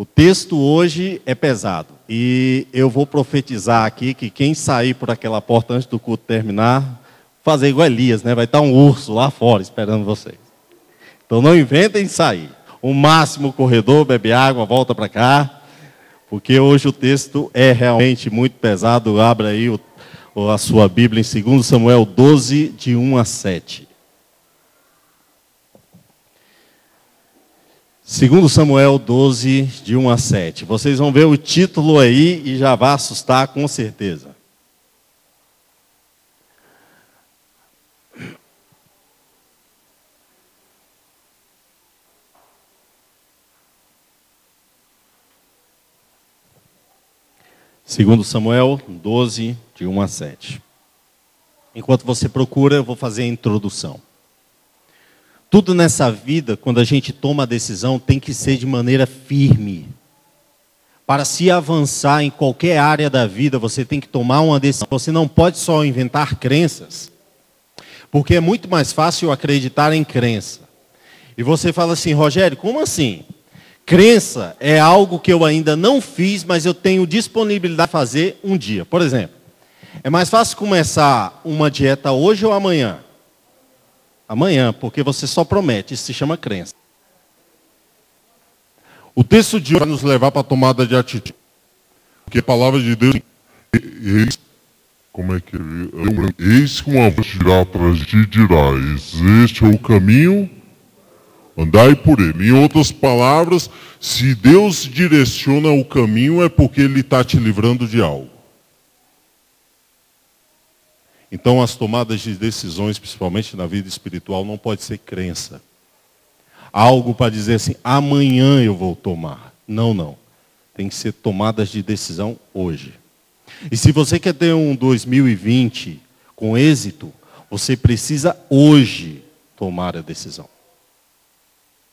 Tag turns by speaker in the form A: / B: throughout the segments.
A: O texto hoje é pesado e eu vou profetizar aqui que quem sair por aquela porta antes do culto terminar, fazer igual Elias, né? Vai estar um urso lá fora esperando vocês. Então não inventem sair. O máximo corredor, bebe água, volta para cá, porque hoje o texto é realmente muito pesado. Abra aí o, a sua Bíblia em 2 Samuel 12, de 1 a 7. Segundo Samuel 12, de 1 a 7. Vocês vão ver o título aí e já vai assustar com certeza. Segundo Samuel 12, de 1 a 7. Enquanto você procura, eu vou fazer a introdução. Tudo nessa vida, quando a gente toma a decisão, tem que ser de maneira firme. Para se avançar em qualquer área da vida, você tem que tomar uma decisão. Você não pode só inventar crenças. Porque é muito mais fácil acreditar em crença. E você fala assim, Rogério, como assim? Crença é algo que eu ainda não fiz, mas eu tenho disponibilidade de fazer um dia. Por exemplo, é mais fácil começar uma dieta hoje ou amanhã? Amanhã, porque você só promete, isso se chama crença.
B: O texto de hoje vai nos levar para a tomada de atitude. Porque a palavra de Deus eis, como é que é? Eis que uma voz dirá atrás de dirá, este é o caminho, andai por ele. Em outras palavras, se Deus direciona o caminho é porque Ele está te livrando de algo. Então, as tomadas de decisões, principalmente na vida espiritual, não pode ser crença. Algo para dizer assim, amanhã eu vou tomar. Não, não. Tem que ser tomadas de decisão hoje. E se você quer ter um 2020 com êxito, você precisa hoje tomar a decisão.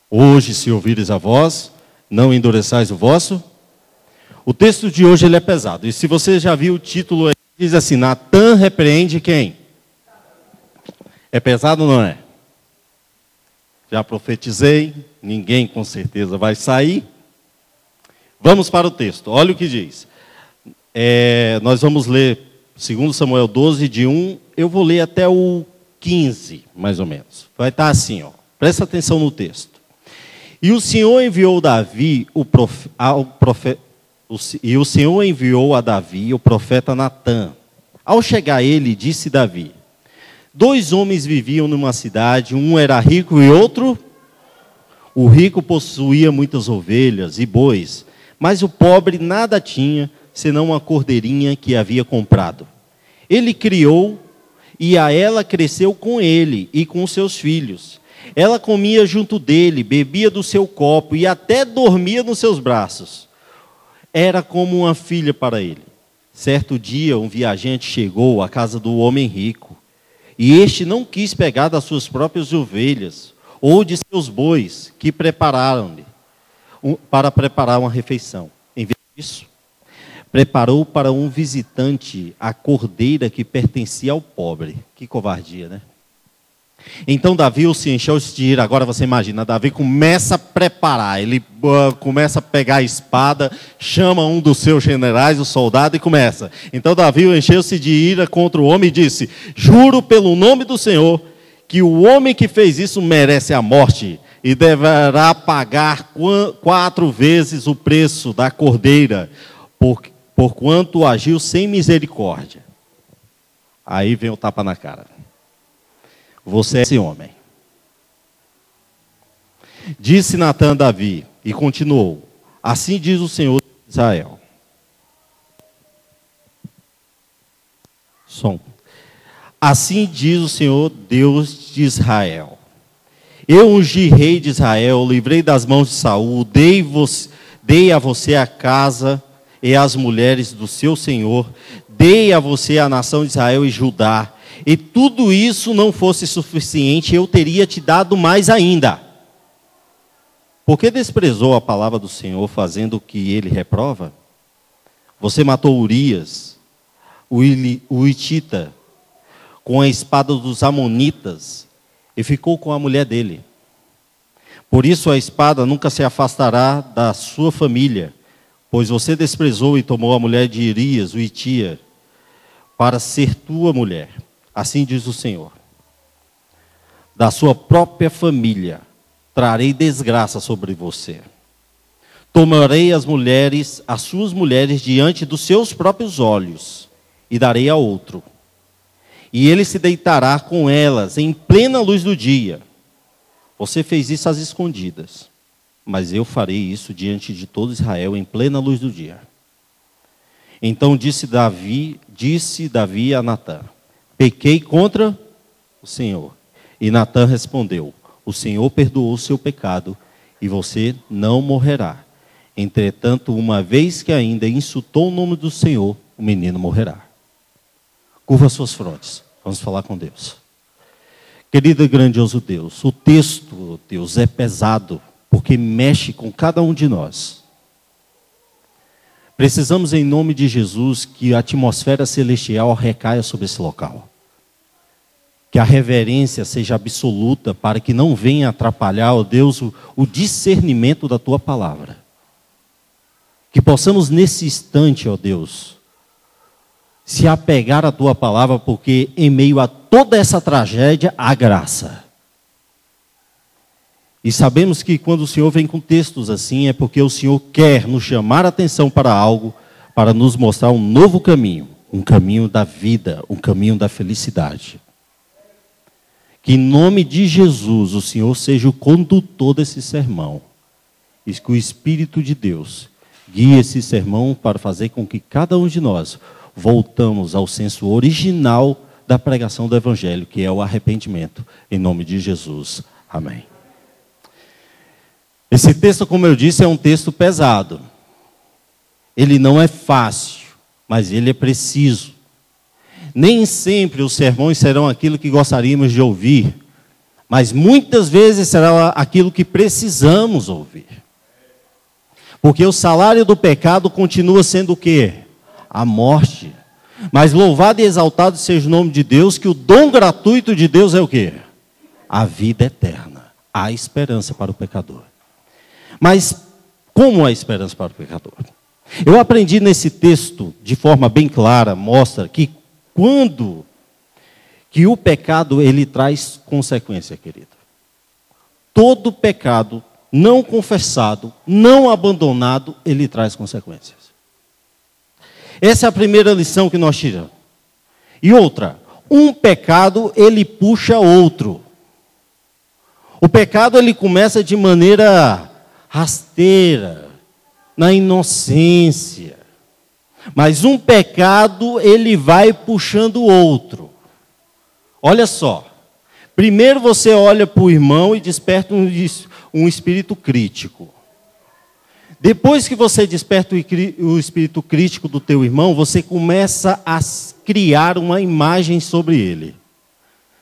B: Hoje, se ouvires a voz, não endureçais o vosso. O texto de hoje ele é pesado. E se você já viu o título Diz assim: Natan repreende quem? É pesado ou não é? Já profetizei, ninguém com certeza vai sair. Vamos para o texto, olha o que diz. É, nós vamos ler 2 Samuel 12, de 1, eu vou ler até o 15, mais ou menos. Vai estar assim, ó. presta atenção no texto. E o Senhor enviou Davi o profe, ao profeta e o Senhor enviou a Davi o profeta Natã. Ao chegar ele, disse Davi: Dois homens viviam numa cidade, um era rico e outro. O rico possuía muitas ovelhas e bois, mas o pobre nada tinha, senão uma cordeirinha que havia comprado. Ele criou e a ela cresceu com ele e com seus filhos. Ela comia junto dele, bebia do seu copo e até dormia nos seus braços era como uma filha para ele. Certo dia, um viajante chegou à casa do homem rico, e este não quis pegar das suas próprias ovelhas ou de seus bois que prepararam-lhe para preparar uma refeição. Em vez disso, preparou para um visitante a cordeira que pertencia ao pobre. Que covardia, né? Então Davi se encheu de ira. Agora você imagina, Davi começa a preparar, ele uh, começa a pegar a espada, chama um dos seus generais, o soldado, e começa. Então Davi encheu-se de ira contra o homem e disse: Juro pelo nome do Senhor que o homem que fez isso merece a morte e deverá pagar quatro vezes o preço da cordeira, por, por quanto agiu sem misericórdia. Aí vem o tapa na cara. Você é esse homem. Disse Natan a Davi e continuou: Assim diz o Senhor de Israel. Som. Assim diz o Senhor Deus de Israel. Eu ungi rei de Israel, livrei das mãos de Saul, dei, dei a você a casa e as mulheres do seu Senhor, dei a você a nação de Israel e Judá e tudo isso não fosse suficiente, eu teria te dado mais ainda. Por que desprezou a palavra do Senhor, fazendo o que ele reprova? Você matou Urias, o Itita, com a espada dos Amonitas, e ficou com a mulher dele. Por isso a espada nunca se afastará da sua família, pois você desprezou e tomou a mulher de Irias, o Itia, para ser tua mulher. Assim diz o Senhor. Da sua própria família trarei desgraça sobre você. Tomarei as mulheres, as suas mulheres diante dos seus próprios olhos e darei a outro. E ele se deitará com elas em plena luz do dia. Você fez isso às escondidas, mas eu farei isso diante de todo Israel em plena luz do dia. Então disse Davi, disse Davi a Natã: Pequei contra o Senhor. E Natã respondeu: O Senhor perdoou o seu pecado e você não morrerá. Entretanto, uma vez que ainda insultou o nome do Senhor, o menino morrerá. Curva suas frontes. Vamos falar com Deus. Querido e grandioso Deus, o texto, Deus, é pesado, porque mexe com cada um de nós. Precisamos, em nome de Jesus, que a atmosfera celestial recaia sobre esse local. Que a reverência seja absoluta para que não venha atrapalhar, ó Deus, o, discernimento da tua palavra. Que possamos nesse instante, ó Deus, se apegar à tua palavra, porque em meio a toda essa tragédia há graça. E sabemos que quando o Senhor vem com textos assim, é porque o Senhor quer nos chamar a atenção para algo, para nos mostrar um novo caminho, um caminho da vida, um caminho da felicidade. Que em nome de Jesus o Senhor seja o condutor desse sermão. E que o Espírito de Deus guie esse sermão para fazer com que cada um de nós voltamos ao senso original da pregação do Evangelho, que é o arrependimento. Em nome de Jesus. Amém. Esse texto, como eu disse, é um texto pesado. Ele não é fácil, mas ele é preciso. Nem sempre os sermões serão aquilo que gostaríamos de ouvir, mas muitas vezes será aquilo que precisamos ouvir. Porque o salário do pecado continua sendo o quê? A morte. Mas louvado e exaltado seja o nome de Deus, que o dom gratuito de Deus é o quê? A vida eterna. Há esperança para o pecador. Mas como a esperança para o pecador? Eu aprendi nesse texto, de forma bem clara, mostra que quando que o pecado ele traz consequência, querido. Todo pecado não confessado, não abandonado, ele traz consequências. Essa é a primeira lição que nós tiramos. E outra, um pecado ele puxa outro. O pecado ele começa de maneira rasteira, na inocência. Mas um pecado ele vai puxando o outro. Olha só. Primeiro você olha para o irmão e desperta um, um espírito crítico. Depois que você desperta o espírito crítico do teu irmão, você começa a criar uma imagem sobre ele.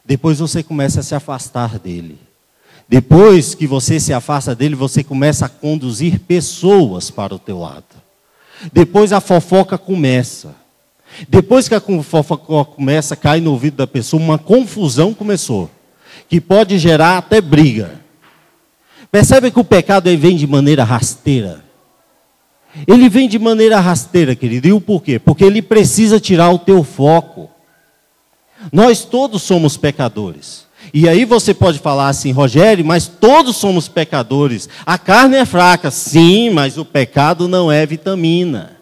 B: Depois você começa a se afastar dele. Depois que você se afasta dele, você começa a conduzir pessoas para o teu lado. Depois a fofoca começa. Depois que a fofoca começa, cai no ouvido da pessoa, uma confusão começou, que pode gerar até briga. Percebe que o pecado vem de maneira rasteira. Ele vem de maneira rasteira, querido. E o porquê? Porque ele precisa tirar o teu foco. Nós todos somos pecadores. E aí você pode falar assim, Rogério, mas todos somos pecadores. A carne é fraca, sim, mas o pecado não é vitamina.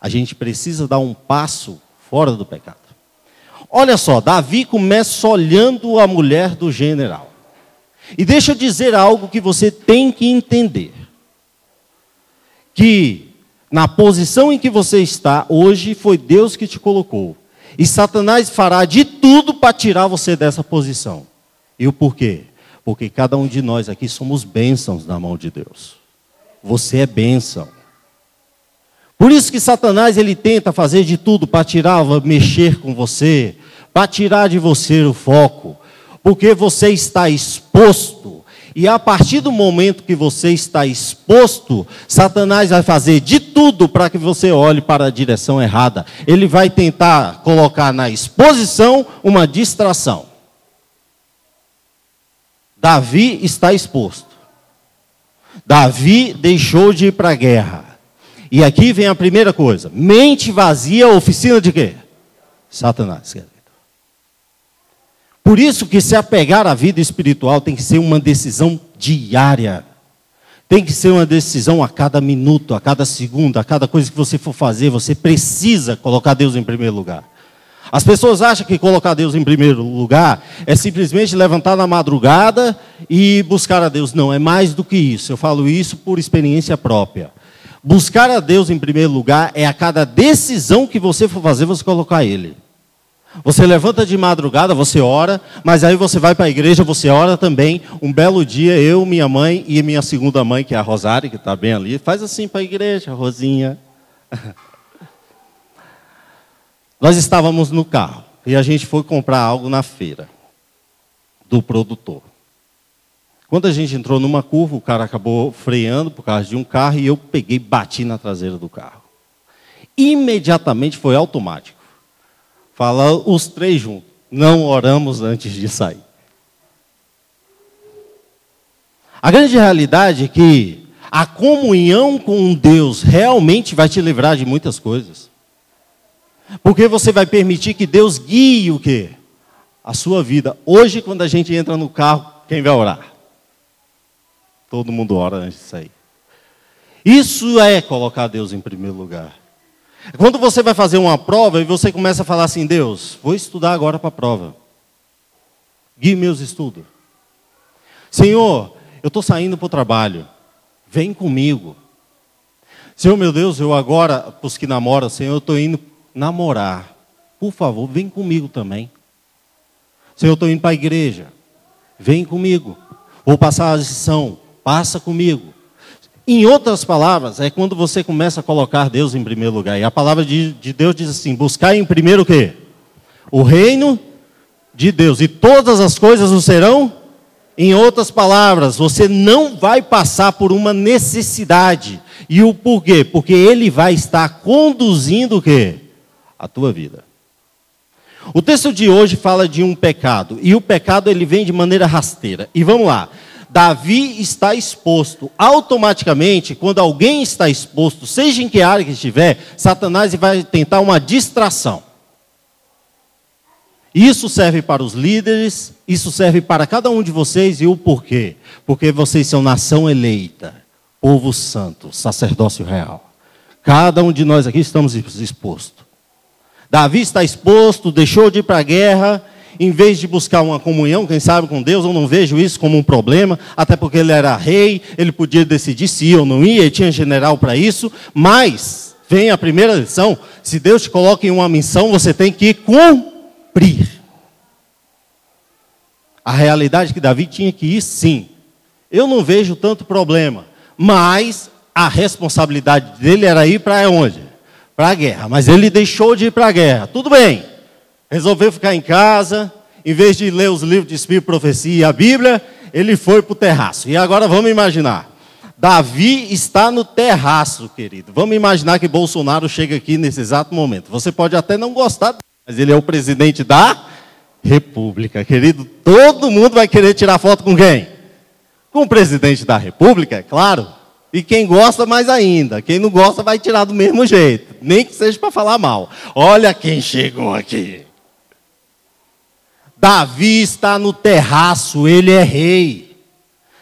B: A gente precisa dar um passo fora do pecado. Olha só, Davi começa olhando a mulher do general. E deixa eu dizer algo que você tem que entender. Que na posição em que você está hoje foi Deus que te colocou. E Satanás fará de tudo para tirar você dessa posição. E o porquê? Porque cada um de nós aqui somos bênçãos na mão de Deus. Você é bênção. Por isso que Satanás ele tenta fazer de tudo para tirar, mexer com você, para tirar de você o foco, porque você está exposto. E a partir do momento que você está exposto, Satanás vai fazer de tudo para que você olhe para a direção errada. Ele vai tentar colocar na exposição uma distração. Davi está exposto. Davi deixou de ir para a guerra. E aqui vem a primeira coisa: mente vazia, oficina de quê? Satanás. Por isso que se apegar à vida espiritual tem que ser uma decisão diária. Tem que ser uma decisão a cada minuto, a cada segundo, a cada coisa que você for fazer, você precisa colocar Deus em primeiro lugar. As pessoas acham que colocar Deus em primeiro lugar é simplesmente levantar na madrugada e buscar a Deus. Não, é mais do que isso. Eu falo isso por experiência própria. Buscar a Deus em primeiro lugar é a cada decisão que você for fazer, você colocar Ele. Você levanta de madrugada, você ora, mas aí você vai para a igreja, você ora também. Um belo dia, eu, minha mãe e minha segunda mãe, que é a Rosário, que está bem ali, faz assim para a igreja, Rosinha. Nós estávamos no carro e a gente foi comprar algo na feira do produtor. Quando a gente entrou numa curva, o cara acabou freando por causa de um carro e eu peguei bati na traseira do carro. Imediatamente foi automático. Fala os três juntos. Não oramos antes de sair. A grande realidade é que a comunhão com Deus realmente vai te livrar de muitas coisas. Porque você vai permitir que Deus guie o quê? A sua vida. Hoje, quando a gente entra no carro, quem vai orar? Todo mundo ora antes de sair. Isso é colocar Deus em primeiro lugar. Quando você vai fazer uma prova e você começa a falar assim, Deus, vou estudar agora para a prova. Guie meus estudos. Senhor, eu estou saindo para o trabalho. Vem comigo. Senhor, meu Deus, eu agora, para os que namoram, Senhor, eu estou indo namorar, por favor, vem comigo também. Senhor, eu estou indo para a igreja, vem comigo. Vou passar a lição, passa comigo. Em outras palavras, é quando você começa a colocar Deus em primeiro lugar. E a palavra de, de Deus diz assim: buscar em primeiro o quê? O reino de Deus. E todas as coisas o serão. Em outras palavras, você não vai passar por uma necessidade. E o porquê? Porque Ele vai estar conduzindo o quê? a tua vida. O texto de hoje fala de um pecado, e o pecado ele vem de maneira rasteira. E vamos lá. Davi está exposto. Automaticamente, quando alguém está exposto, seja em que área que estiver, Satanás vai tentar uma distração. Isso serve para os líderes, isso serve para cada um de vocês, e o porquê? Porque vocês são nação eleita, povo santo, sacerdócio real. Cada um de nós aqui estamos expostos. Davi está exposto, deixou de ir para a guerra, em vez de buscar uma comunhão, quem sabe com Deus, eu não vejo isso como um problema, até porque ele era rei, ele podia decidir se ia ou não ia, ele tinha general para isso, mas vem a primeira lição: se Deus te coloca em uma missão, você tem que cumprir. A realidade é que Davi tinha que ir sim. Eu não vejo tanto problema, mas a responsabilidade dele era ir para onde? para a guerra, mas ele deixou de ir para a guerra. Tudo bem. Resolveu ficar em casa, em vez de ler os livros de Espírito, Profecia e a Bíblia, ele foi para o terraço. E agora vamos imaginar. Davi está no terraço, querido. Vamos imaginar que Bolsonaro chega aqui nesse exato momento. Você pode até não gostar, mas ele é o presidente da República, querido. Todo mundo vai querer tirar foto com quem? Com o presidente da República, é claro. E quem gosta, mais ainda. Quem não gosta, vai tirar do mesmo jeito. Nem que seja para falar mal. Olha quem chegou aqui. Davi está no terraço, ele é rei.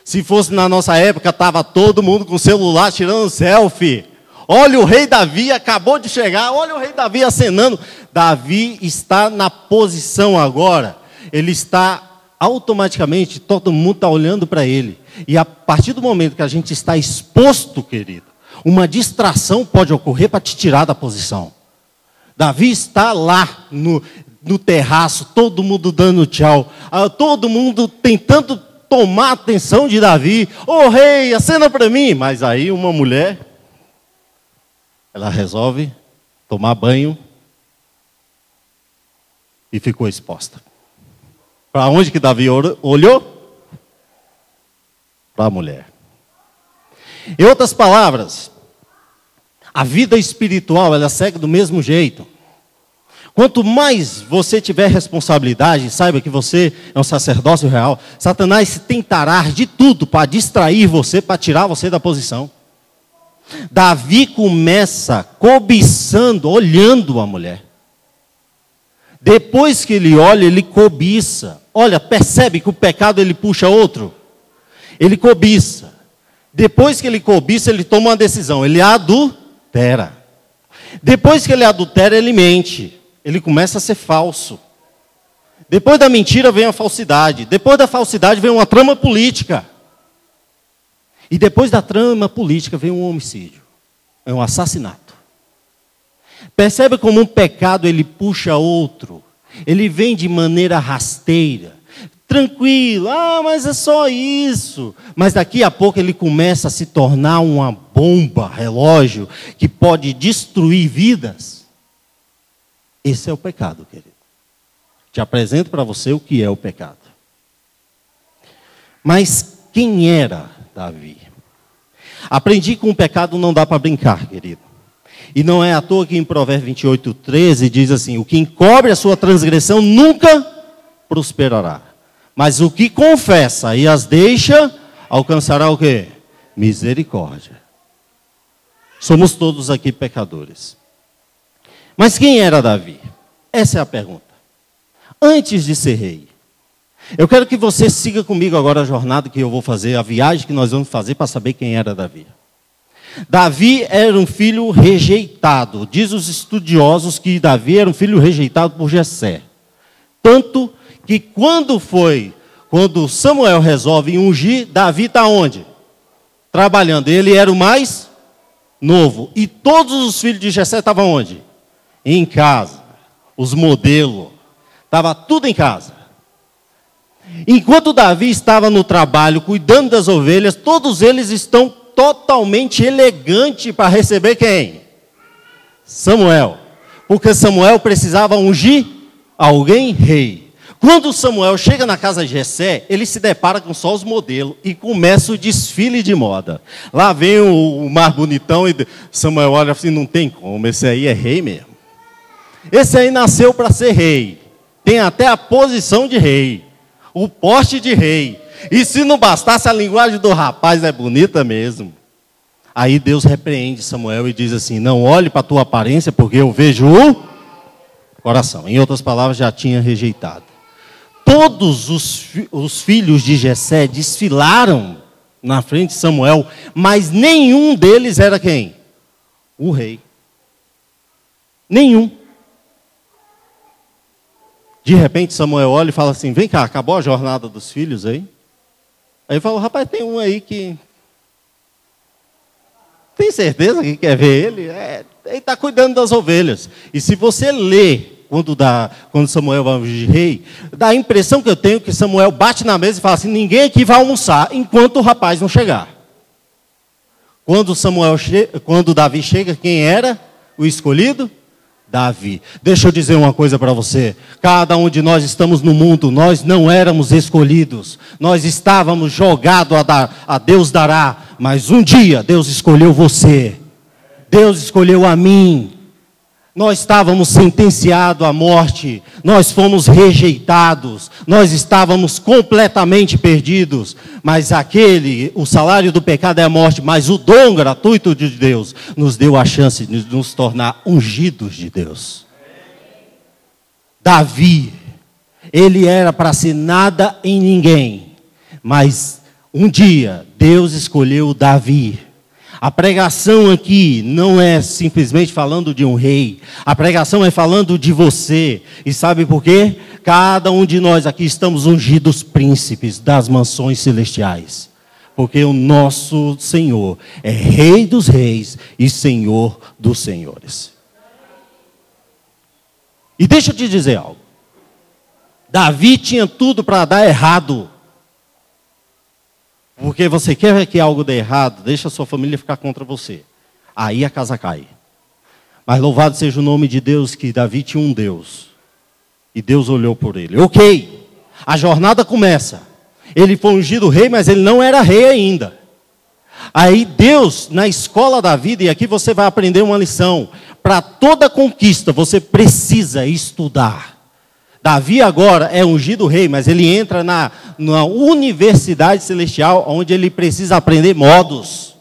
B: Se fosse na nossa época, estava todo mundo com celular tirando selfie. Olha o rei Davi, acabou de chegar. Olha o rei Davi acenando. Davi está na posição agora. Ele está automaticamente, todo mundo está olhando para ele. E a partir do momento que a gente está exposto, querido, uma distração pode ocorrer para te tirar da posição. Davi está lá no, no terraço, todo mundo dando tchau, ah, todo mundo tentando tomar a atenção de Davi. Ô oh, rei, acena para mim. Mas aí uma mulher, ela resolve tomar banho e ficou exposta. Para onde que Davi olhou? para a mulher. Em outras palavras, a vida espiritual ela segue do mesmo jeito. Quanto mais você tiver responsabilidade, saiba que você é um sacerdócio real, Satanás tentará de tudo para distrair você, para tirar você da posição. Davi começa cobiçando, olhando a mulher. Depois que ele olha, ele cobiça. Olha, percebe que o pecado ele puxa outro? Ele cobiça. Depois que ele cobiça, ele toma uma decisão, ele adultera. Depois que ele adultera, ele mente. Ele começa a ser falso. Depois da mentira vem a falsidade. Depois da falsidade vem uma trama política. E depois da trama política vem um homicídio. É um assassinato. Percebe como um pecado ele puxa outro. Ele vem de maneira rasteira tranquilo, ah, mas é só isso. Mas daqui a pouco ele começa a se tornar uma bomba, relógio, que pode destruir vidas. Esse é o pecado, querido. Te apresento para você o que é o pecado. Mas quem era Davi? Aprendi que o pecado não dá para brincar, querido. E não é à toa que em Provérbios 28, 13 diz assim: O que encobre a sua transgressão nunca prosperará. Mas o que confessa e as deixa, alcançará o quê? Misericórdia. Somos todos aqui pecadores. Mas quem era Davi? Essa é a pergunta. Antes de ser rei. Eu quero que você siga comigo agora a jornada que eu vou fazer, a viagem que nós vamos fazer para saber quem era Davi. Davi era um filho rejeitado. Diz os estudiosos que Davi era um filho rejeitado por Jessé. Tanto que quando foi, quando Samuel resolve ungir, Davi está onde? Trabalhando. Ele era o mais novo. E todos os filhos de Jessé estavam onde? Em casa. Os modelos. Estava tudo em casa. Enquanto Davi estava no trabalho, cuidando das ovelhas, todos eles estão totalmente elegantes para receber quem? Samuel. Porque Samuel precisava ungir alguém rei. Quando Samuel chega na casa de Jessé, ele se depara com só os modelos e começa o desfile de moda. Lá vem o, o bonitão e Samuel olha assim, não tem como, esse aí é rei mesmo. Esse aí nasceu para ser rei. Tem até a posição de rei, o porte de rei. E se não bastasse, a linguagem do rapaz é bonita mesmo. Aí Deus repreende Samuel e diz assim: Não olhe para a tua aparência, porque eu vejo o coração. Em outras palavras, já tinha rejeitado todos os, os filhos de Jessé desfilaram na frente de Samuel, mas nenhum deles era quem? O rei. Nenhum. De repente Samuel olha e fala assim: vem cá, acabou a jornada dos filhos aí? Aí fala, rapaz, tem um aí que. Tem certeza que quer ver ele? É, ele está cuidando das ovelhas. E se você ler quando, dá, quando Samuel vai ungir rei, dá a impressão que eu tenho que Samuel bate na mesa e fala assim: ninguém aqui vai almoçar enquanto o rapaz não chegar. Quando Samuel quando Davi chega, quem era o escolhido? Davi. Deixa eu dizer uma coisa para você. Cada um de nós estamos no mundo, nós não éramos escolhidos. Nós estávamos jogados a, dar, a Deus dará, mas um dia Deus escolheu você. Deus escolheu a mim. Nós estávamos sentenciados à morte, nós fomos rejeitados, nós estávamos completamente perdidos, mas aquele, o salário do pecado é a morte, mas o dom gratuito de Deus nos deu a chance de nos tornar ungidos de Deus. Davi, ele era para ser nada em ninguém, mas um dia Deus escolheu Davi a pregação aqui não é simplesmente falando de um rei. A pregação é falando de você. E sabe por quê? Cada um de nós aqui estamos ungidos príncipes das mansões celestiais. Porque o nosso Senhor é Rei dos reis e Senhor dos senhores. E deixa eu te dizer algo. Davi tinha tudo para dar errado. Porque você quer que algo dê errado, deixa a sua família ficar contra você. Aí a casa cai. Mas louvado seja o nome de Deus que Davi tinha um Deus. E Deus olhou por ele. Ok, a jornada começa. Ele foi ungido rei, mas ele não era rei ainda. Aí Deus, na escola da vida, e aqui você vai aprender uma lição. para toda conquista você precisa estudar. Davi agora é ungido rei, mas ele entra na, na universidade celestial, onde ele precisa aprender modos,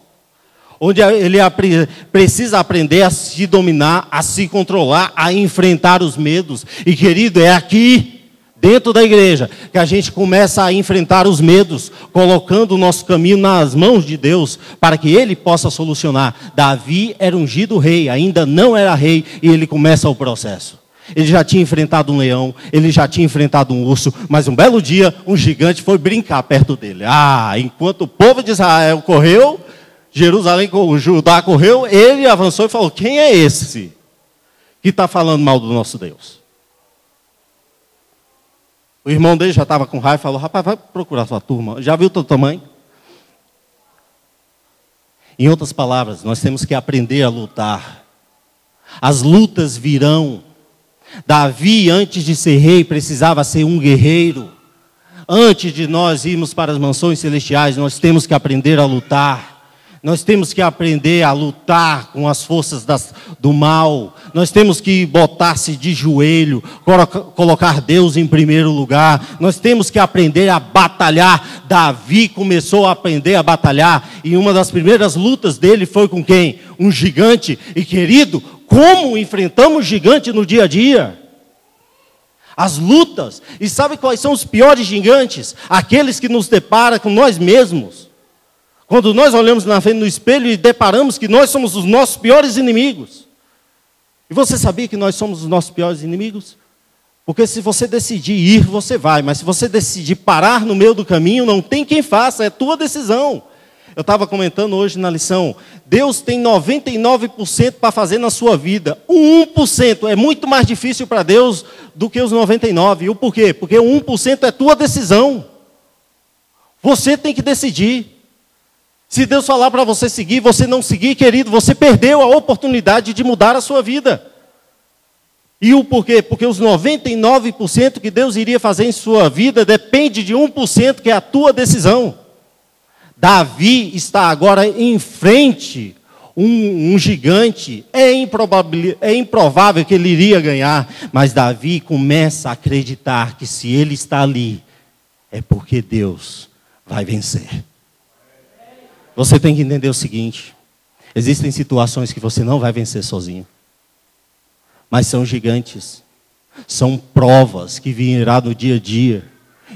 B: onde ele apre, precisa aprender a se dominar, a se controlar, a enfrentar os medos. E querido, é aqui dentro da igreja, que a gente começa a enfrentar os medos, colocando o nosso caminho nas mãos de Deus, para que Ele possa solucionar. Davi era ungido rei, ainda não era rei, e ele começa o processo. Ele já tinha enfrentado um leão, ele já tinha enfrentado um urso, mas um belo dia um gigante foi brincar perto dele. Ah, enquanto o povo de Israel correu, Jerusalém, Judá correu, ele avançou e falou: Quem é esse que está falando mal do nosso Deus? O irmão dele já estava com raiva e falou: Rapaz, vai procurar sua turma. Já viu teu tamanho? Em outras palavras, nós temos que aprender a lutar. As lutas virão. Davi, antes de ser rei, precisava ser um guerreiro. Antes de nós irmos para as mansões celestiais, nós temos que aprender a lutar. Nós temos que aprender a lutar com as forças das, do mal. Nós temos que botar-se de joelho, colocar Deus em primeiro lugar. Nós temos que aprender a batalhar. Davi começou a aprender a batalhar. E uma das primeiras lutas dele foi com quem? Um gigante. E querido, como enfrentamos gigante no dia a dia? As lutas. E sabe quais são os piores gigantes? Aqueles que nos deparam com nós mesmos. Quando nós olhamos na frente no espelho e deparamos que nós somos os nossos piores inimigos. E você sabia que nós somos os nossos piores inimigos? Porque se você decidir ir, você vai, mas se você decidir parar no meio do caminho, não tem quem faça, é tua decisão. Eu estava comentando hoje na lição, Deus tem 99% para fazer na sua vida. O 1% é muito mais difícil para Deus do que os 99%. E o porquê? Porque o 1% é tua decisão. Você tem que decidir. Se Deus falar para você seguir, você não seguir, querido, você perdeu a oportunidade de mudar a sua vida. E o porquê? Porque os 99% que Deus iria fazer em sua vida depende de 1% que é a tua decisão. Davi está agora em frente, um, um gigante, é, é improvável que ele iria ganhar, mas Davi começa a acreditar que se ele está ali, é porque Deus vai vencer. Você tem que entender o seguinte: existem situações que você não vai vencer sozinho, mas são gigantes, são provas que virá no dia a dia.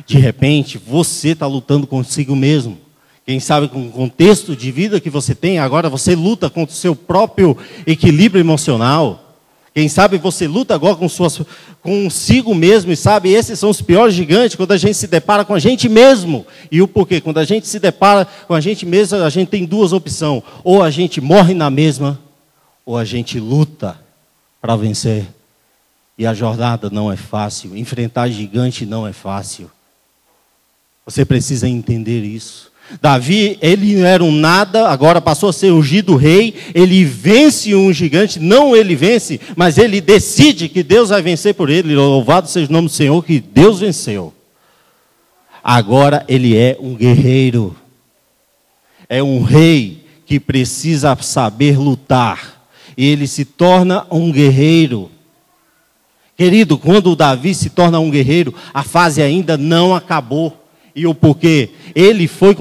B: De repente, você está lutando consigo mesmo. Quem sabe com o contexto de vida que você tem, agora você luta contra o seu próprio equilíbrio emocional. Quem sabe você luta agora com suas, consigo mesmo e sabe, esses são os piores gigantes quando a gente se depara com a gente mesmo. E o porquê? Quando a gente se depara com a gente mesmo, a gente tem duas opções: ou a gente morre na mesma, ou a gente luta para vencer. E a jornada não é fácil, enfrentar gigante não é fácil. Você precisa entender isso. Davi, ele era um nada, agora passou a ser ungido rei, ele vence um gigante, não ele vence, mas ele decide que Deus vai vencer por ele. Louvado seja o nome do Senhor, que Deus venceu. Agora ele é um guerreiro, é um rei que precisa saber lutar, e ele se torna um guerreiro. Querido, quando Davi se torna um guerreiro, a fase ainda não acabou. E o porquê? Ele foi,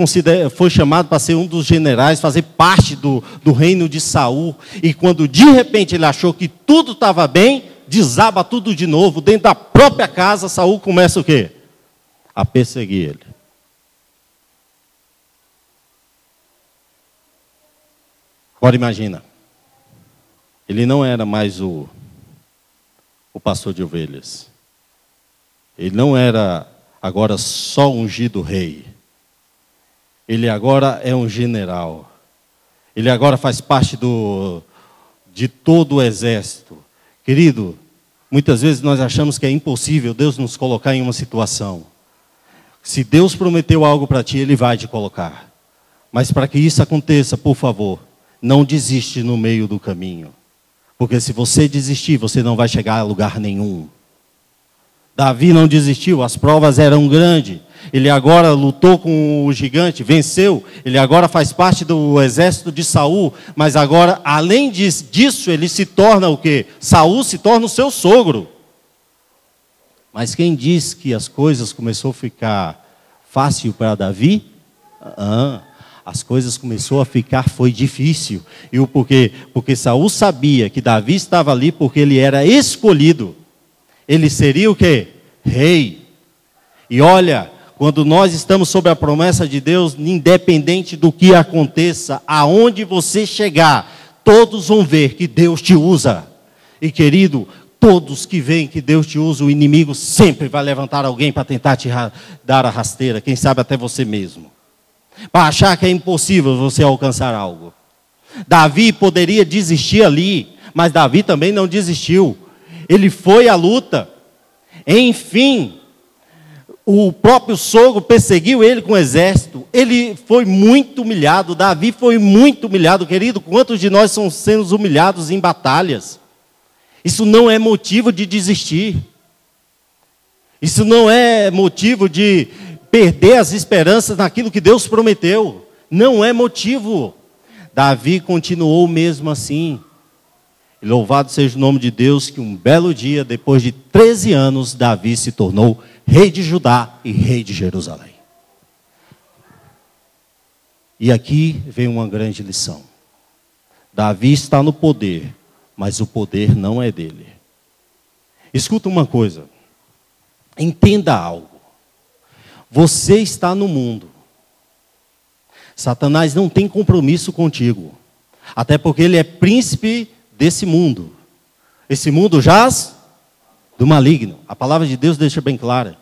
B: foi chamado para ser um dos generais, fazer parte do, do reino de Saul. E quando de repente ele achou que tudo estava bem, desaba tudo de novo. Dentro da própria casa, Saul começa o quê? A perseguir ele. Agora imagina. Ele não era mais o, o pastor de ovelhas. Ele não era agora só ungido rei. Ele agora é um general. Ele agora faz parte do, de todo o exército. Querido, muitas vezes nós achamos que é impossível Deus nos colocar em uma situação. Se Deus prometeu algo para ti, Ele vai te colocar. Mas para que isso aconteça, por favor, não desiste no meio do caminho. Porque se você desistir, você não vai chegar a lugar nenhum. Davi não desistiu, as provas eram grandes. ele agora lutou com o gigante, venceu, ele agora faz parte do exército de Saul, mas agora, além disso, ele se torna o quê? Saul se torna o seu sogro. Mas quem diz que as coisas começou a ficar fácil para Davi? Ah, as coisas começou a ficar foi difícil. E o porquê? Porque Saul sabia que Davi estava ali porque ele era escolhido. Ele seria o quê? Rei. E olha, quando nós estamos sob a promessa de Deus, independente do que aconteça, aonde você chegar, todos vão ver que Deus te usa. E querido, todos que veem que Deus te usa, o inimigo sempre vai levantar alguém para tentar te dar a rasteira, quem sabe até você mesmo para achar que é impossível você alcançar algo. Davi poderia desistir ali, mas Davi também não desistiu. Ele foi à luta. Enfim, o próprio sogro perseguiu ele com o exército. Ele foi muito humilhado. Davi foi muito humilhado, querido. Quantos de nós somos sendo humilhados em batalhas? Isso não é motivo de desistir. Isso não é motivo de perder as esperanças naquilo que Deus prometeu. Não é motivo. Davi continuou mesmo assim. E louvado seja o nome de Deus, que um belo dia, depois de 13 anos, Davi se tornou rei de Judá e rei de Jerusalém. E aqui vem uma grande lição. Davi está no poder, mas o poder não é dele. Escuta uma coisa. Entenda algo. Você está no mundo. Satanás não tem compromisso contigo. Até porque ele é príncipe desse mundo. Esse mundo jaz do maligno. A palavra de Deus deixa bem clara.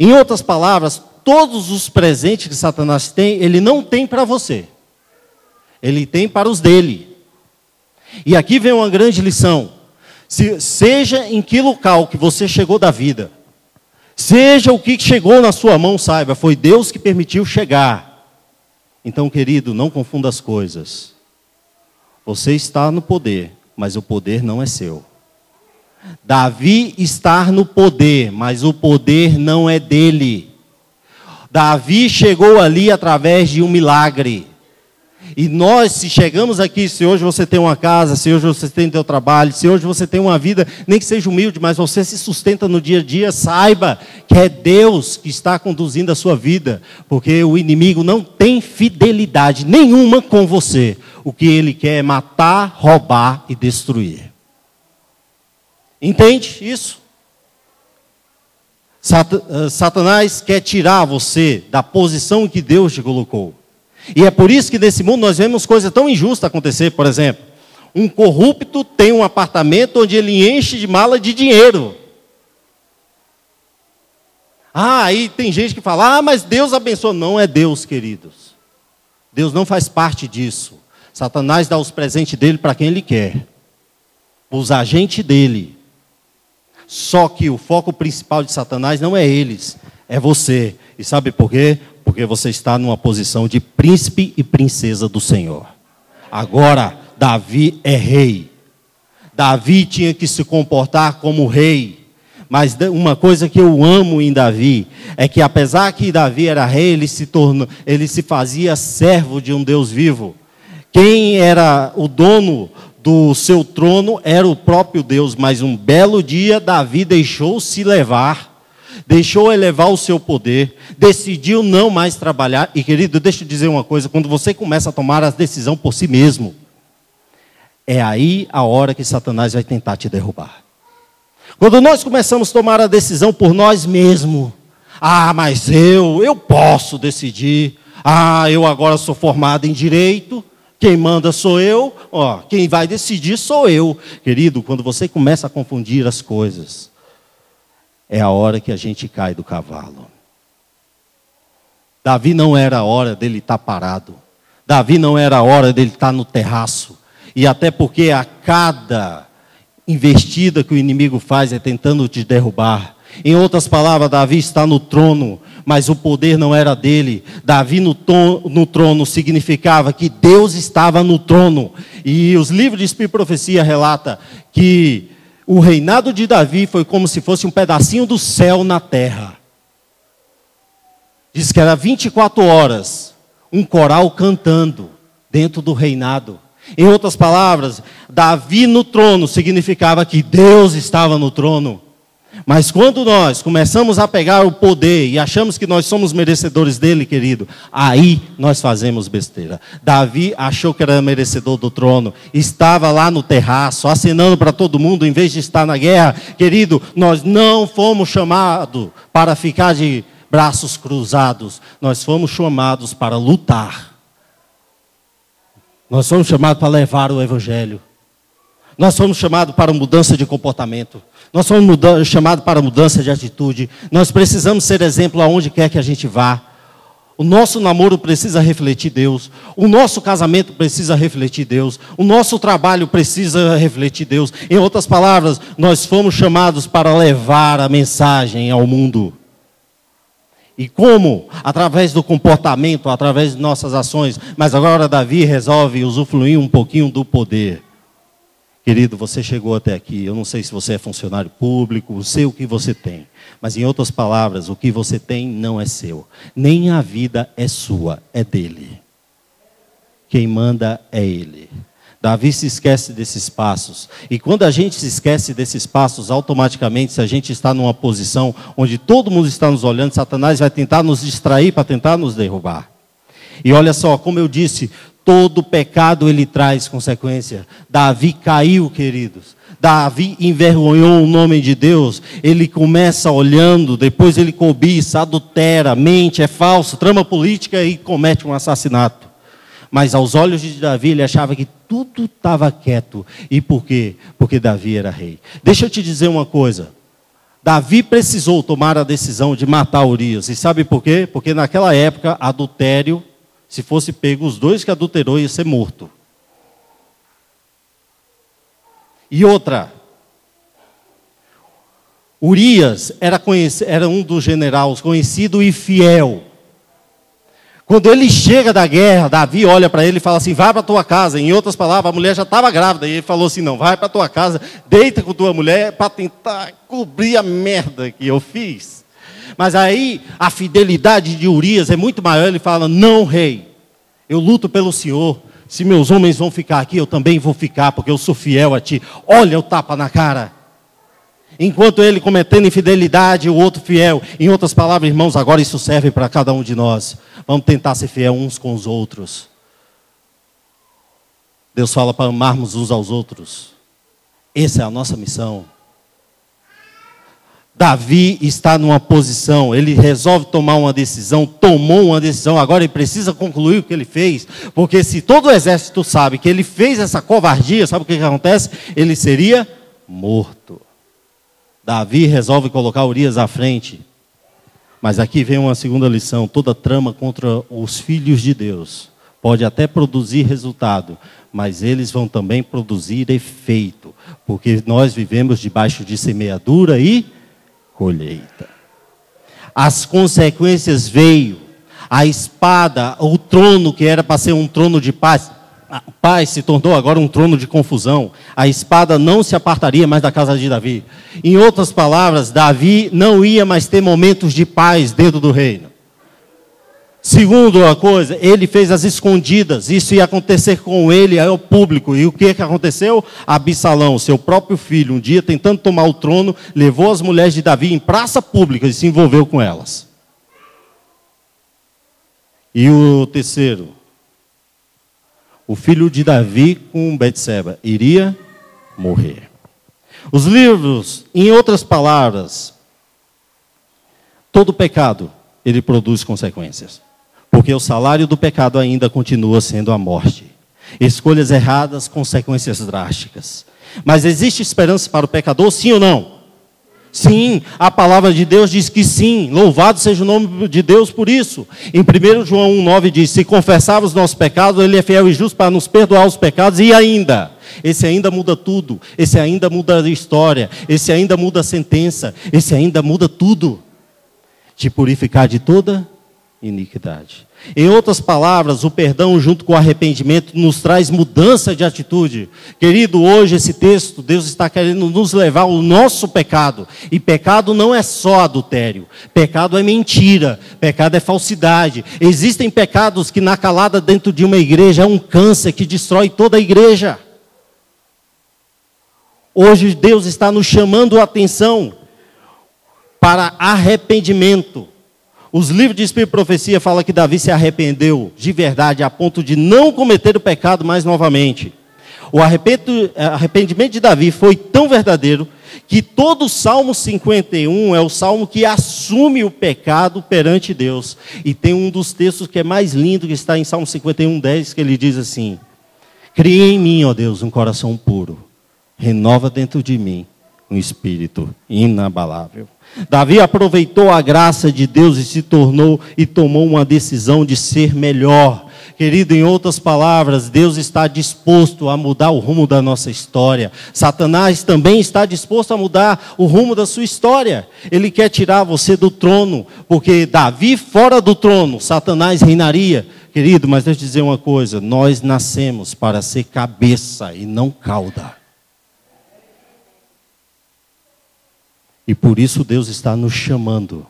B: Em outras palavras, todos os presentes que Satanás tem, ele não tem para você. Ele tem para os dele. E aqui vem uma grande lição. Se, seja em que local que você chegou da vida, Seja o que chegou na sua mão, saiba, foi Deus que permitiu chegar. Então, querido, não confunda as coisas. Você está no poder, mas o poder não é seu. Davi está no poder, mas o poder não é dele. Davi chegou ali através de um milagre. E nós, se chegamos aqui, se hoje você tem uma casa, se hoje você tem seu trabalho, se hoje você tem uma vida, nem que seja humilde, mas você se sustenta no dia a dia, saiba que é Deus que está conduzindo a sua vida, porque o inimigo não tem fidelidade nenhuma com você. O que ele quer é matar, roubar e destruir. Entende isso? Eh, Satanás quer tirar você da posição que Deus te colocou. E é por isso que nesse mundo nós vemos coisas tão injustas acontecer, por exemplo. Um corrupto tem um apartamento onde ele enche de mala de dinheiro. Ah, aí tem gente que fala: ah, mas Deus abençoa. Não é Deus, queridos. Deus não faz parte disso. Satanás dá os presentes dele para quem ele quer, os agentes dele. Só que o foco principal de Satanás não é eles, é você. E sabe por quê? porque você está numa posição de príncipe e princesa do Senhor. Agora, Davi é rei. Davi tinha que se comportar como rei. Mas uma coisa que eu amo em Davi é que apesar que Davi era rei, ele se tornou, ele se fazia servo de um Deus vivo. Quem era o dono do seu trono era o próprio Deus, mas um belo dia Davi deixou-se levar deixou elevar o seu poder, decidiu não mais trabalhar. E querido, deixa eu dizer uma coisa: quando você começa a tomar a decisão por si mesmo, é aí a hora que Satanás vai tentar te derrubar. Quando nós começamos a tomar a decisão por nós mesmos, ah, mas eu, eu posso decidir. Ah, eu agora sou formado em direito. Quem manda sou eu, ó, quem vai decidir sou eu. Querido, quando você começa a confundir as coisas, é a hora que a gente cai do cavalo. Davi não era a hora dele estar tá parado. Davi não era a hora dele estar tá no terraço. E até porque a cada investida que o inimigo faz é tentando te derrubar. Em outras palavras, Davi está no trono, mas o poder não era dele. Davi no, no, trono significava que Deus estava no trono. E os livros de Espírito Profecia relata que o reinado de Davi foi como se fosse um pedacinho do céu na terra. Diz que era 24 horas, um coral cantando dentro do reinado. Em outras palavras, Davi no trono significava que Deus estava no trono. Mas quando nós começamos a pegar o poder e achamos que nós somos merecedores dele, querido, aí nós fazemos besteira. Davi achou que era merecedor do trono, estava lá no terraço, acenando para todo mundo, em vez de estar na guerra. Querido, nós não fomos chamados para ficar de braços cruzados, nós fomos chamados para lutar. Nós fomos chamados para levar o evangelho. Nós fomos chamados para mudança de comportamento. Nós somos chamados para mudança de atitude. Nós precisamos ser exemplo aonde quer que a gente vá. O nosso namoro precisa refletir Deus. O nosso casamento precisa refletir Deus. O nosso trabalho precisa refletir Deus. Em outras palavras, nós fomos chamados para levar a mensagem ao mundo. E como? Através do comportamento, através de nossas ações. Mas agora Davi resolve usufruir um pouquinho do poder. Querido, você chegou até aqui. Eu não sei se você é funcionário público, sei o que você tem. Mas, em outras palavras, o que você tem não é seu. Nem a vida é sua, é dele. Quem manda é ele. Davi se esquece desses passos. E quando a gente se esquece desses passos, automaticamente, se a gente está numa posição onde todo mundo está nos olhando, Satanás vai tentar nos distrair para tentar nos derrubar. E olha só, como eu disse, todo pecado ele traz consequência. Davi caiu, queridos. Davi envergonhou o nome de Deus. Ele começa olhando, depois ele cobiça, adultera, mente, é falso, trama política e comete um assassinato. Mas aos olhos de Davi, ele achava que tudo estava quieto. E por quê? Porque Davi era rei. Deixa eu te dizer uma coisa. Davi precisou tomar a decisão de matar Urias. E sabe por quê? Porque naquela época, adultério se fosse pego os dois que adulterou, ia ser morto. E outra, Urias era, era um dos generais conhecido e fiel. Quando ele chega da guerra, Davi olha para ele e fala assim: vai para tua casa. Em outras palavras, a mulher já estava grávida. E ele falou assim: não, vai para tua casa, deita com tua mulher para tentar cobrir a merda que eu fiz. Mas aí a fidelidade de Urias é muito maior. Ele fala: Não, rei, eu luto pelo Senhor. Se meus homens vão ficar aqui, eu também vou ficar, porque eu sou fiel a ti. Olha o tapa na cara. Enquanto ele cometendo infidelidade, o outro fiel. Em outras palavras, irmãos, agora isso serve para cada um de nós. Vamos tentar ser fiel uns com os outros. Deus fala para amarmos uns aos outros. Essa é a nossa missão. Davi está numa posição, ele resolve tomar uma decisão, tomou uma decisão, agora ele precisa concluir o que ele fez, porque se todo o exército sabe que ele fez essa covardia, sabe o que, que acontece? Ele seria morto. Davi resolve colocar Urias à frente. Mas aqui vem uma segunda lição: toda trama contra os filhos de Deus pode até produzir resultado, mas eles vão também produzir efeito, porque nós vivemos debaixo de semeadura e colheita. As consequências veio. A espada, o trono que era para ser um trono de paz, paz se tornou agora um trono de confusão. A espada não se apartaria mais da casa de Davi. Em outras palavras, Davi não ia mais ter momentos de paz dentro do reino. Segundo coisa, ele fez as escondidas. Isso ia acontecer com ele ao público. E o que, que aconteceu? Absalão, seu próprio filho, um dia tentando tomar o trono, levou as mulheres de Davi em praça pública e se envolveu com elas. E o terceiro, o filho de Davi com Betseba iria morrer. Os livros, em outras palavras, todo pecado ele produz consequências. Porque o salário do pecado ainda continua sendo a morte. Escolhas erradas, consequências drásticas. Mas existe esperança para o pecador, sim ou não? Sim, a palavra de Deus diz que sim. Louvado seja o nome de Deus por isso. Em 1 João 1,9 diz: Se confessarmos nossos pecados, Ele é fiel e justo para nos perdoar os pecados e ainda. Esse ainda muda tudo. Esse ainda muda a história. Esse ainda muda a sentença. Esse ainda muda tudo. Te purificar de toda iniquidade. Em outras palavras, o perdão junto com o arrependimento nos traz mudança de atitude. Querido, hoje esse texto, Deus está querendo nos levar ao nosso pecado. E pecado não é só adultério. Pecado é mentira. Pecado é falsidade. Existem pecados que na calada dentro de uma igreja é um câncer que destrói toda a igreja. Hoje Deus está nos chamando a atenção para arrependimento. Os livros de Espírito e Profecia falam que Davi se arrependeu de verdade a ponto de não cometer o pecado mais novamente. O arrependimento de Davi foi tão verdadeiro que todo o Salmo 51 é o salmo que assume o pecado perante Deus. E tem um dos textos que é mais lindo que está em Salmo 51, 10, que ele diz assim: Cria em mim, ó Deus, um coração puro, renova dentro de mim um espírito inabalável. Davi aproveitou a graça de Deus e se tornou e tomou uma decisão de ser melhor. Querido, em outras palavras, Deus está disposto a mudar o rumo da nossa história. Satanás também está disposto a mudar o rumo da sua história. Ele quer tirar você do trono, porque Davi fora do trono, Satanás reinaria. Querido, mas deixa eu dizer uma coisa: nós nascemos para ser cabeça e não cauda. E por isso Deus está nos chamando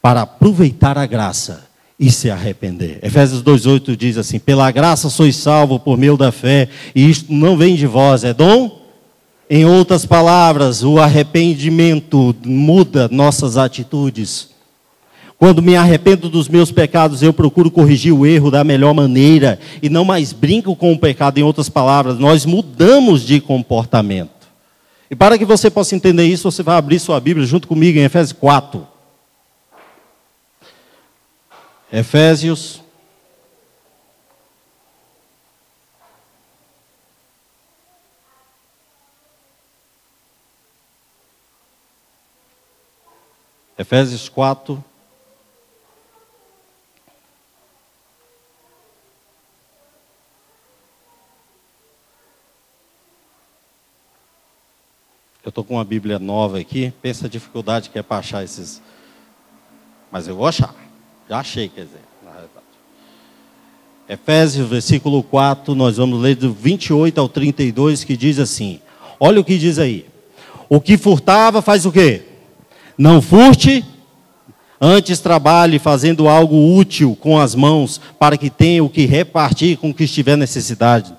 B: para aproveitar a graça e se arrepender. Efésios 2:8 diz assim: "Pela graça sois salvo por meio da fé, e isto não vem de vós, é dom?" Em outras palavras, o arrependimento muda nossas atitudes. Quando me arrependo dos meus pecados, eu procuro corrigir o erro da melhor maneira e não mais brinco com o pecado. Em outras palavras, nós mudamos de comportamento. E para que você possa entender isso, você vai abrir sua Bíblia junto comigo em Efésios 4. Efésios. Efésios 4, Eu estou com uma Bíblia nova aqui. Pensa a dificuldade que é para achar esses. Mas eu vou achar. Já achei, quer dizer, na verdade. Efésios, versículo 4, nós vamos ler do 28 ao 32, que diz assim: Olha o que diz aí. O que furtava faz o quê? Não furte, antes trabalhe fazendo algo útil com as mãos, para que tenha o que repartir com o que estiver necessidade.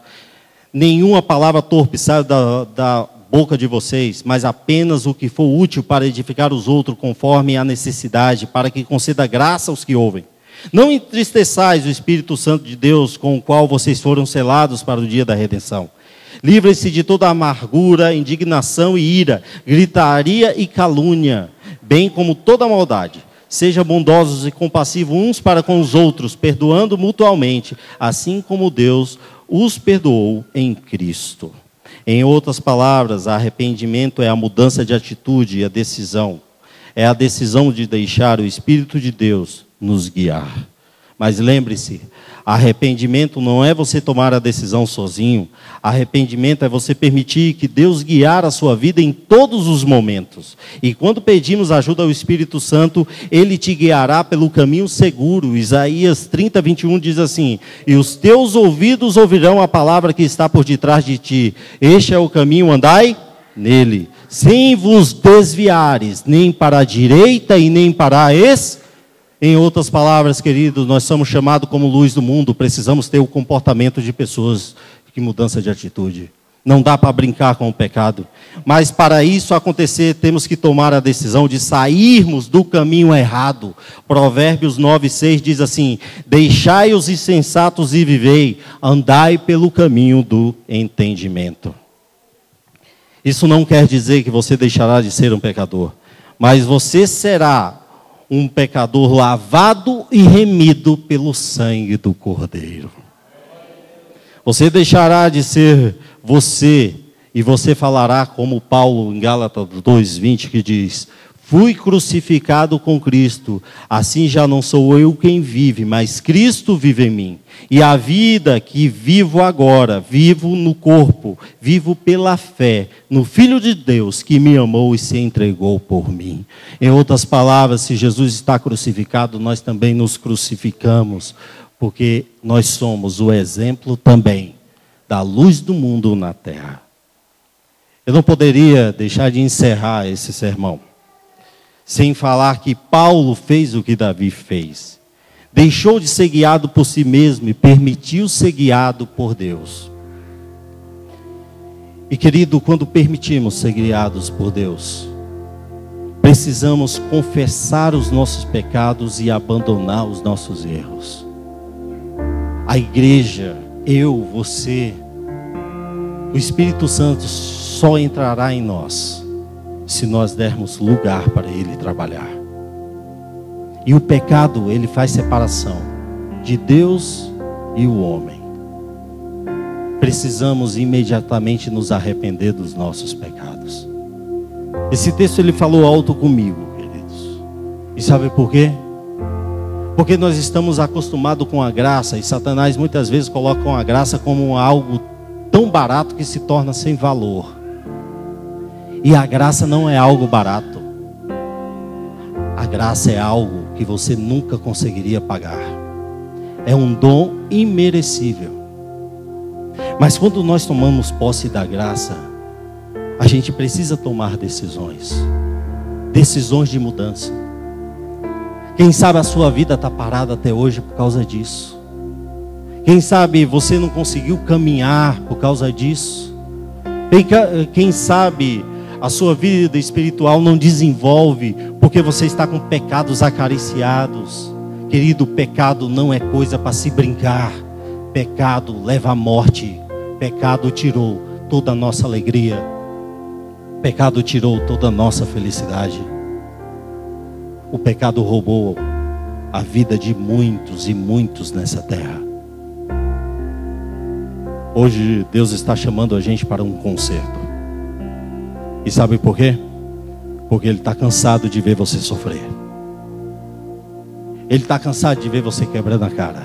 B: Nenhuma palavra torpe sai da, da boca de vocês, mas apenas o que for útil para edificar os outros conforme a necessidade, para que conceda graça aos que ouvem. Não entristeçais o Espírito Santo de Deus, com o qual vocês foram selados para o dia da redenção. Livrem-se de toda amargura, indignação e ira, gritaria e calúnia, bem como toda maldade. Sejam bondosos e compassivos uns para com os outros, perdoando mutualmente, assim como Deus os perdoou em Cristo. Em outras palavras, arrependimento é a mudança de atitude e a decisão. É a decisão de deixar o Espírito de Deus nos guiar. Mas lembre-se, arrependimento não é você tomar a decisão sozinho. Arrependimento é você permitir que Deus guiar a sua vida em todos os momentos. E quando pedimos ajuda ao Espírito Santo, ele te guiará pelo caminho seguro. Isaías 30, 21 diz assim: E os teus ouvidos ouvirão a palavra que está por detrás de ti. Este é o caminho, andai nele. Sem vos desviares, nem para a direita e nem para a esquerda em outras palavras, queridos, nós somos chamados como luz do mundo, precisamos ter o comportamento de pessoas que mudança de atitude. Não dá para brincar com o pecado. Mas para isso acontecer, temos que tomar a decisão de sairmos do caminho errado. Provérbios 9, 6 diz assim: Deixai os insensatos e vivei, andai pelo caminho do entendimento. Isso não quer dizer que você deixará de ser um pecador, mas você será um pecador lavado e remido pelo sangue do Cordeiro. Você deixará de ser você e você falará como Paulo em Gálatas 2:20 que diz: Fui crucificado com Cristo, assim já não sou eu quem vive, mas Cristo vive em mim. E a vida que vivo agora, vivo no corpo, vivo pela fé no Filho de Deus que me amou e se entregou por mim. Em outras palavras, se Jesus está crucificado, nós também nos crucificamos, porque nós somos o exemplo também da luz do mundo na terra. Eu não poderia deixar de encerrar esse sermão sem falar que Paulo fez o que Davi fez. Deixou de ser guiado por si mesmo e permitiu ser guiado por Deus. E querido, quando permitimos ser guiados por Deus, precisamos confessar os nossos pecados e abandonar os nossos erros. A igreja, eu, você, o Espírito Santo só entrará em nós se nós dermos lugar para ele trabalhar. E o pecado, ele faz separação de Deus e o homem. Precisamos imediatamente nos arrepender dos nossos pecados. Esse texto ele falou alto comigo, queridos. E sabe por quê? Porque nós estamos acostumados com a graça e Satanás muitas vezes coloca a graça como algo tão barato que se torna sem valor. E a graça não é algo barato. A graça é algo que você nunca conseguiria pagar. É um dom imerecível. Mas quando nós tomamos posse da graça, a gente precisa tomar decisões decisões de mudança. Quem sabe a sua vida está parada até hoje por causa disso. Quem sabe você não conseguiu caminhar por causa disso. Quem sabe a sua vida espiritual não desenvolve porque você está com pecados acariciados. Querido, pecado não é coisa para se brincar. Pecado leva à morte. Pecado tirou toda a nossa alegria. Pecado tirou toda a nossa felicidade. O pecado roubou a vida de muitos e muitos nessa terra. Hoje Deus está chamando a gente para um concerto. E sabe por quê? Porque Ele está cansado de ver você sofrer. Ele está cansado de ver você quebrando a cara.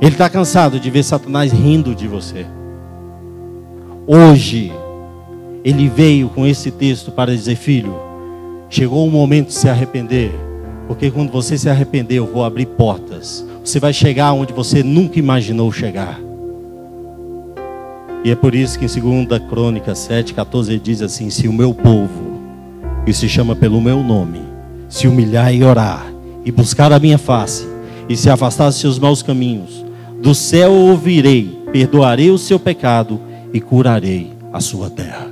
B: Ele está cansado de ver Satanás rindo de você. Hoje, ele veio com esse texto para dizer: Filho, chegou o momento de se arrepender. Porque quando você se arrepender, eu vou abrir portas. Você vai chegar onde você nunca imaginou chegar. E é por isso que em 2 Crônica 7, 14 ele diz assim: Se o meu povo, que se chama pelo meu nome, se humilhar e orar, e buscar a minha face, e se afastar dos seus maus caminhos, do céu ouvirei, perdoarei o seu pecado e curarei a sua terra.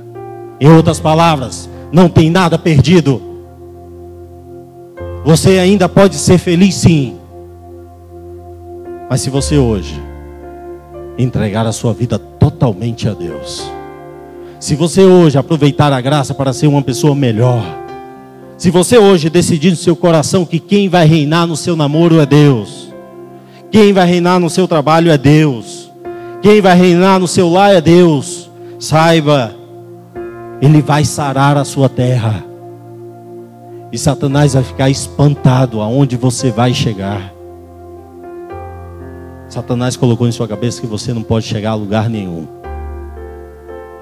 B: Em outras palavras, não tem nada perdido. Você ainda pode ser feliz sim. Mas se você hoje entregar a sua vida totalmente a Deus. Se você hoje aproveitar a graça para ser uma pessoa melhor, se você hoje decidir no seu coração que quem vai reinar no seu namoro é Deus, quem vai reinar no seu trabalho é Deus, quem vai reinar no seu lar é Deus, saiba, Ele vai sarar a sua terra. E Satanás vai ficar espantado aonde você vai chegar. Satanás colocou em sua cabeça que você não pode chegar a lugar nenhum.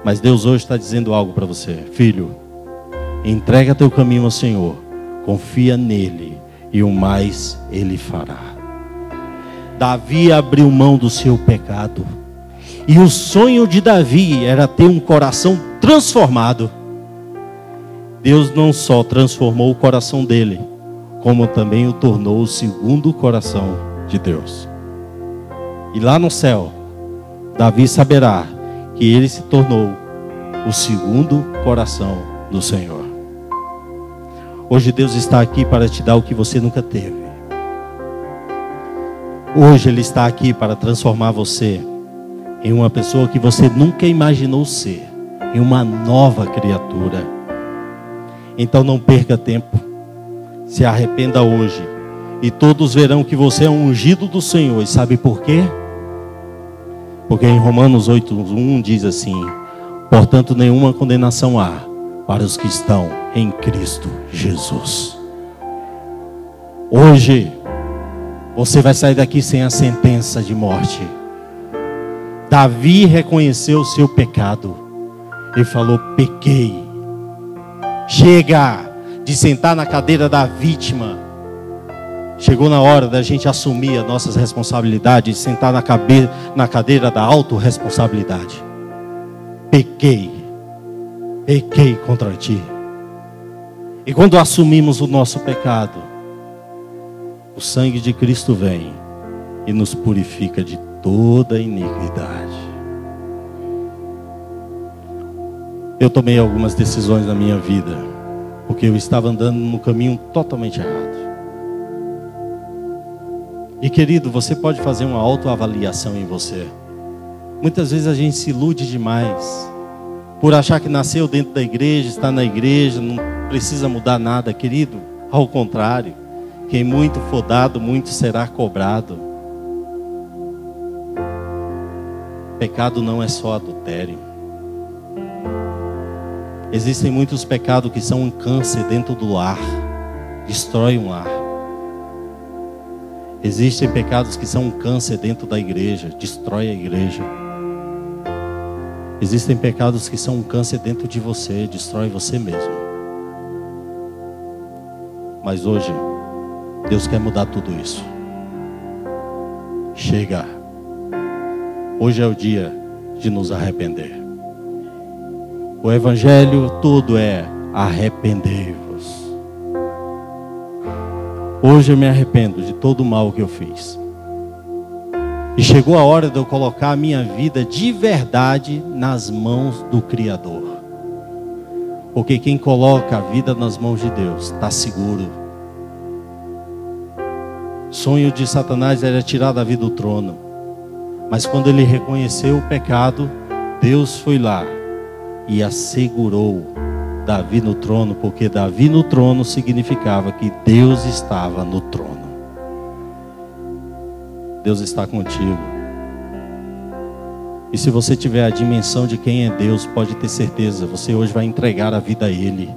B: Mas Deus hoje está dizendo algo para você, filho. Entrega teu caminho ao Senhor, confia nele e o mais ele fará. Davi abriu mão do seu pecado. E o sonho de Davi era ter um coração transformado. Deus não só transformou o coração dele, como também o tornou o segundo coração de Deus. E lá no céu, Davi saberá que ele se tornou o segundo coração do Senhor. Hoje Deus está aqui para te dar o que você nunca teve. Hoje Ele está aqui para transformar você em uma pessoa que você nunca imaginou ser, em uma nova criatura. Então não perca tempo, se arrependa hoje, e todos verão que você é um ungido do Senhor. E sabe por quê? Porque em Romanos 8:1 diz assim: Portanto, nenhuma condenação há para os que estão em Cristo Jesus. Hoje, você vai sair daqui sem a sentença de morte. Davi reconheceu o seu pecado e falou: pequei. Chega de sentar na cadeira da vítima. Chegou na hora da gente assumir as nossas responsabilidades e sentar na, cabe, na cadeira da autorresponsabilidade. Pequei. Pequei contra ti. E quando assumimos o nosso pecado, o sangue de Cristo vem e nos purifica de toda iniquidade. Eu tomei algumas decisões na minha vida, porque eu estava andando no caminho totalmente errado. E querido, você pode fazer uma autoavaliação em você. Muitas vezes a gente se ilude demais por achar que nasceu dentro da igreja, está na igreja, não precisa mudar nada, querido. Ao contrário, quem muito for dado, muito será cobrado. Pecado não é só adultério. Existem muitos pecados que são um câncer dentro do lar, destrói um lar. Existem pecados que são um câncer dentro da igreja, destrói a igreja. Existem pecados que são um câncer dentro de você, destrói você mesmo. Mas hoje, Deus quer mudar tudo isso. Chega. Hoje é o dia de nos arrepender. O Evangelho todo é arrependei-vos. Hoje eu me arrependo de todo o mal que eu fiz. E chegou a hora de eu colocar a minha vida de verdade nas mãos do Criador. Porque quem coloca a vida nas mãos de Deus está seguro. O sonho de Satanás era tirar Davi do trono. Mas quando ele reconheceu o pecado, Deus foi lá e assegurou Davi no trono, porque Davi no trono significava que Deus estava no trono. Deus está contigo. E se você tiver a dimensão de quem é Deus, pode ter certeza, você hoje vai entregar a vida a Ele.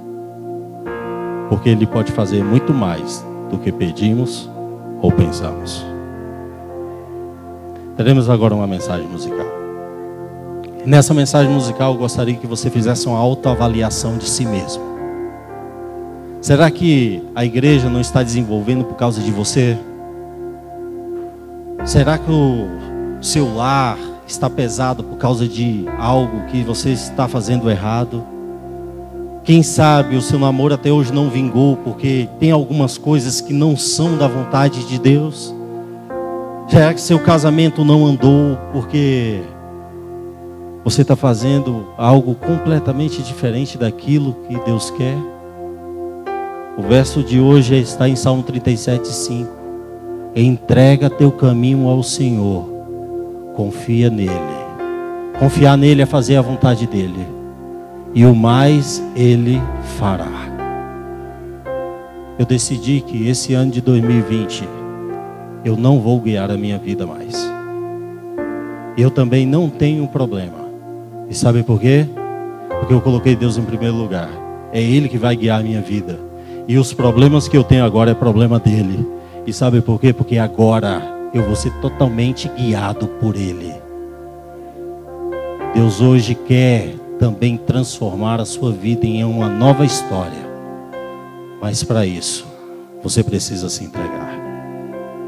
B: Porque Ele pode fazer muito mais do que pedimos ou pensamos. Teremos agora uma mensagem musical. Nessa mensagem musical, eu gostaria que você fizesse uma autoavaliação de si mesmo. Será que a igreja não está desenvolvendo por causa de você? Será que o seu lar está pesado por causa de algo que você está fazendo errado? Quem sabe o seu namoro até hoje não vingou porque tem algumas coisas que não são da vontade de Deus? Já que seu casamento não andou porque você está fazendo algo completamente diferente daquilo que Deus quer? O verso de hoje está em Salmo 37,5. Entrega teu caminho ao Senhor, confia nele. Confiar nele é fazer a vontade dele, e o mais ele fará. Eu decidi que esse ano de 2020 eu não vou guiar a minha vida mais. Eu também não tenho problema. E sabe por quê? Porque eu coloquei Deus em primeiro lugar. É Ele que vai guiar a minha vida. E os problemas que eu tenho agora é problema dele. E sabe por quê? Porque agora eu vou ser totalmente guiado por Ele. Deus hoje quer também transformar a sua vida em uma nova história. Mas para isso, você precisa se entregar.